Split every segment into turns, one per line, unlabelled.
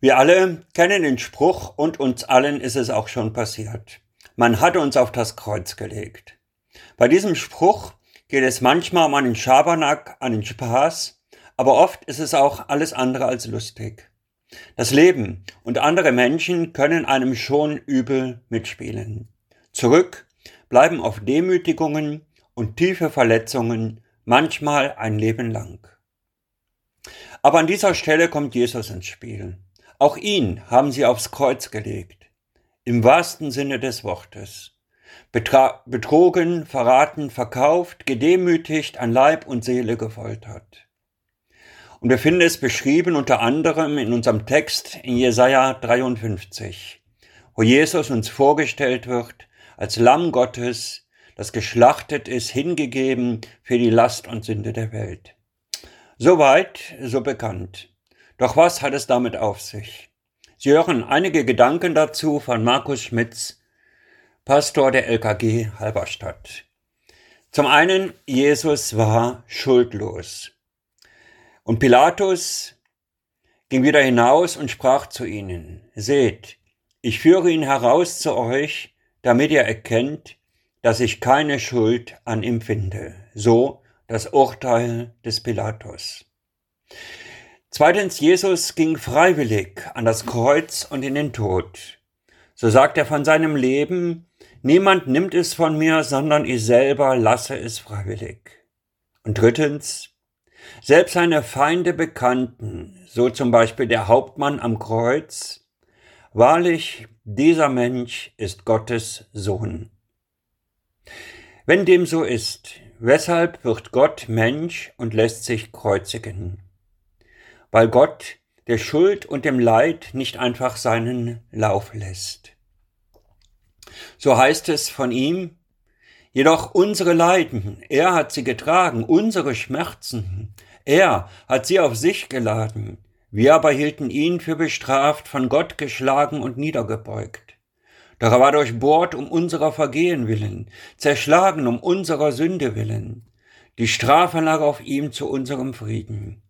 Wir alle kennen den Spruch und uns allen ist es auch schon passiert. Man hat uns auf das Kreuz gelegt. Bei diesem Spruch geht es manchmal um einen Schabernack, einen Spaß, aber oft ist es auch alles andere als lustig. Das Leben und andere Menschen können einem schon übel mitspielen. Zurück bleiben auf Demütigungen und tiefe Verletzungen, manchmal ein Leben lang. Aber an dieser Stelle kommt Jesus ins Spiel. Auch ihn haben sie aufs Kreuz gelegt, im wahrsten Sinne des Wortes. Betra betrogen, verraten, verkauft, gedemütigt, an Leib und Seele gefoltert. Und wir finden es beschrieben unter anderem in unserem Text in Jesaja 53, wo Jesus uns vorgestellt wird als Lamm Gottes, das geschlachtet ist, hingegeben für die Last und Sünde der Welt. Soweit, so bekannt. Doch was hat es damit auf sich? Sie hören einige Gedanken dazu von Markus Schmitz, Pastor der LKG Halberstadt. Zum einen, Jesus war schuldlos. Und Pilatus ging wieder hinaus und sprach zu ihnen, Seht, ich führe ihn heraus zu euch, damit ihr erkennt, dass ich keine Schuld an ihm finde. So das Urteil des Pilatus. Zweitens, Jesus ging freiwillig an das Kreuz und in den Tod. So sagt er von seinem Leben, niemand nimmt es von mir, sondern ich selber lasse es freiwillig. Und drittens, selbst seine Feinde bekannten, so zum Beispiel der Hauptmann am Kreuz, wahrlich, dieser Mensch ist Gottes Sohn. Wenn dem so ist, weshalb wird Gott Mensch und lässt sich kreuzigen? Weil Gott der Schuld und dem Leid nicht einfach seinen Lauf lässt. So heißt es von ihm, jedoch unsere Leiden, er hat sie getragen, unsere Schmerzen, er hat sie auf sich geladen, wir aber hielten ihn für bestraft, von Gott geschlagen und niedergebeugt. Doch er war durchbohrt um unserer Vergehen willen, zerschlagen um unserer Sünde willen. Die Strafe lag auf ihm zu unserem Frieden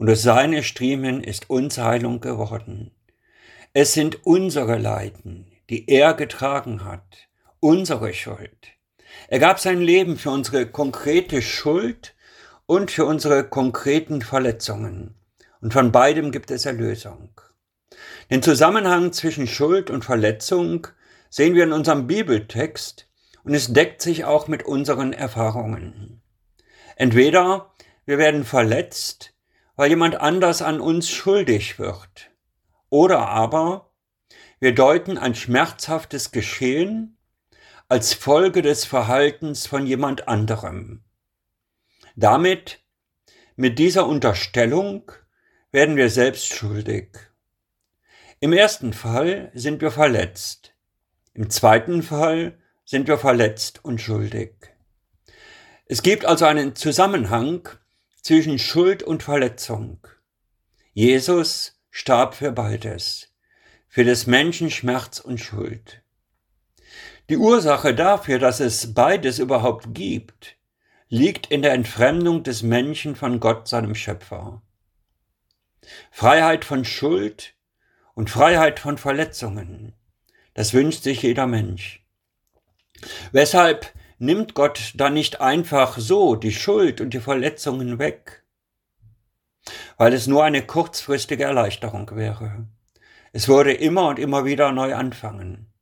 und durch seine Striemen ist uns Heilung geworden. Es sind unsere Leiden, die er getragen hat, unsere Schuld. Er gab sein Leben für unsere konkrete Schuld und für unsere konkreten Verletzungen. Und von beidem gibt es Erlösung. Den Zusammenhang zwischen Schuld und Verletzung sehen wir in unserem Bibeltext und es deckt sich auch mit unseren Erfahrungen. Entweder wir werden verletzt, weil jemand anders an uns schuldig wird. Oder aber wir deuten ein schmerzhaftes Geschehen als Folge des Verhaltens von jemand anderem. Damit, mit dieser Unterstellung, werden wir selbst schuldig. Im ersten Fall sind wir verletzt. Im zweiten Fall sind wir verletzt und schuldig. Es gibt also einen Zusammenhang zwischen Schuld und Verletzung. Jesus starb für beides, für des Menschen Schmerz und Schuld. Die Ursache dafür, dass es beides überhaupt gibt, liegt in der Entfremdung des Menschen von Gott, seinem Schöpfer. Freiheit von Schuld und Freiheit von Verletzungen, das wünscht sich jeder Mensch. Weshalb nimmt Gott da nicht einfach so die Schuld und die Verletzungen weg, weil es nur eine kurzfristige Erleichterung wäre. Es würde immer und immer wieder neu anfangen.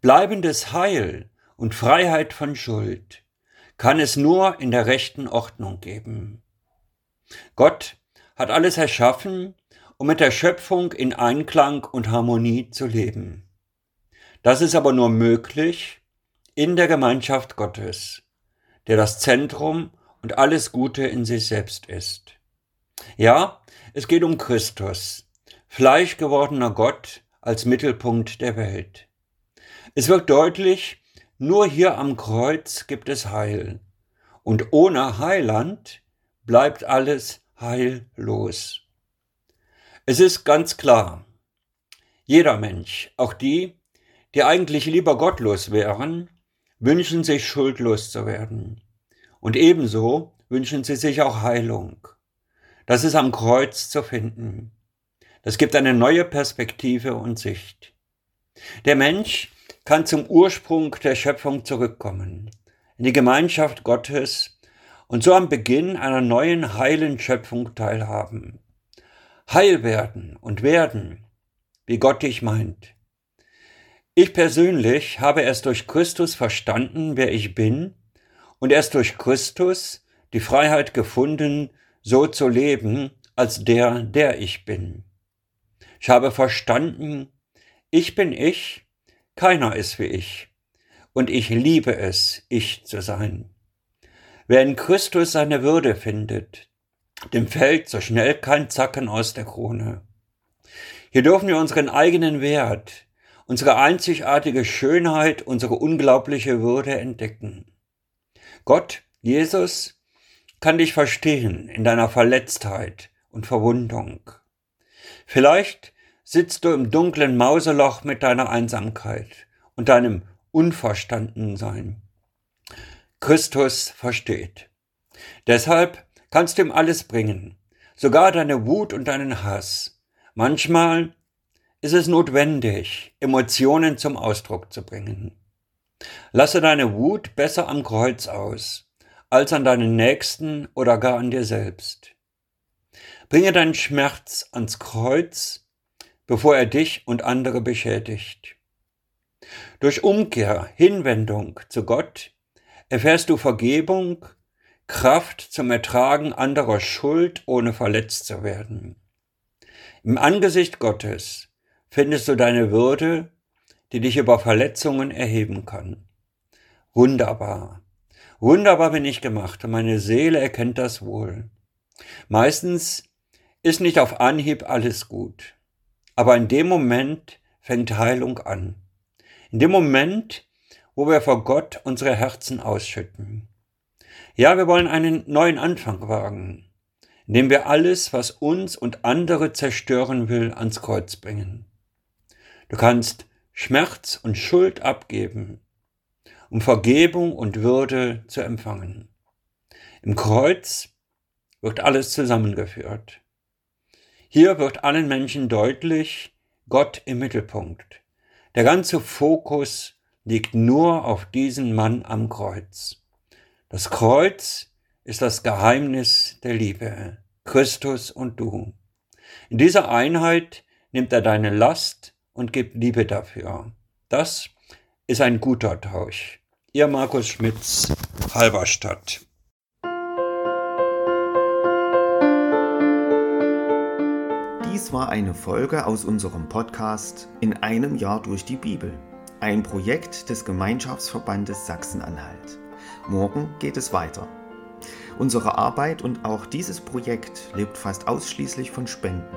Bleibendes Heil und Freiheit von Schuld kann es nur in der rechten Ordnung geben. Gott hat alles erschaffen, um mit der Schöpfung in Einklang und Harmonie zu leben. Das ist aber nur möglich, in der Gemeinschaft Gottes, der das Zentrum und alles Gute in sich selbst ist. Ja, es geht um Christus, fleischgewordener Gott als Mittelpunkt der Welt. Es wird deutlich, nur hier am Kreuz gibt es Heil. Und ohne Heiland bleibt alles heillos. Es ist ganz klar, jeder Mensch, auch die, die eigentlich lieber gottlos wären, wünschen sich schuldlos zu werden. Und ebenso wünschen sie sich auch Heilung. Das ist am Kreuz zu finden. Das gibt eine neue Perspektive und Sicht. Der Mensch kann zum Ursprung der Schöpfung zurückkommen, in die Gemeinschaft Gottes und so am Beginn einer neuen heilen Schöpfung teilhaben. Heil werden und werden, wie Gott dich meint. Ich persönlich habe erst durch Christus verstanden, wer ich bin, und erst durch Christus die Freiheit gefunden, so zu leben, als der, der ich bin. Ich habe verstanden, ich bin ich, keiner ist wie ich, und ich liebe es, ich zu sein. Wer in Christus seine Würde findet, dem fällt so schnell kein Zacken aus der Krone. Hier dürfen wir unseren eigenen Wert, unsere einzigartige Schönheit, unsere unglaubliche Würde entdecken. Gott, Jesus, kann dich verstehen in deiner Verletztheit und Verwundung. Vielleicht sitzt du im dunklen Mauseloch mit deiner Einsamkeit und deinem Unverstandensein. Christus versteht. Deshalb kannst du ihm alles bringen, sogar deine Wut und deinen Hass. Manchmal ist es notwendig, Emotionen zum Ausdruck zu bringen. Lasse deine Wut besser am Kreuz aus, als an deinen Nächsten oder gar an dir selbst. Bringe deinen Schmerz ans Kreuz, bevor er dich und andere beschädigt. Durch Umkehr, Hinwendung zu Gott erfährst du Vergebung, Kraft zum Ertragen anderer Schuld, ohne verletzt zu werden. Im Angesicht Gottes findest du deine Würde, die dich über Verletzungen erheben kann. Wunderbar. Wunderbar bin ich gemacht und meine Seele erkennt das wohl. Meistens ist nicht auf Anhieb alles gut. Aber in dem Moment fängt Heilung an. In dem Moment, wo wir vor Gott unsere Herzen ausschütten. Ja, wir wollen einen neuen Anfang wagen, indem wir alles, was uns und andere zerstören will, ans Kreuz bringen. Du kannst Schmerz und Schuld abgeben, um Vergebung und Würde zu empfangen. Im Kreuz wird alles zusammengeführt. Hier wird allen Menschen deutlich, Gott im Mittelpunkt. Der ganze Fokus liegt nur auf diesen Mann am Kreuz. Das Kreuz ist das Geheimnis der Liebe, Christus und du. In dieser Einheit nimmt er deine Last und gebt Liebe dafür. Das ist ein guter Tausch. Ihr Markus Schmitz, Halberstadt.
Dies war eine Folge aus unserem Podcast In einem Jahr durch die Bibel, ein Projekt des Gemeinschaftsverbandes Sachsen-Anhalt. Morgen geht es weiter. Unsere Arbeit und auch dieses Projekt lebt fast ausschließlich von Spenden.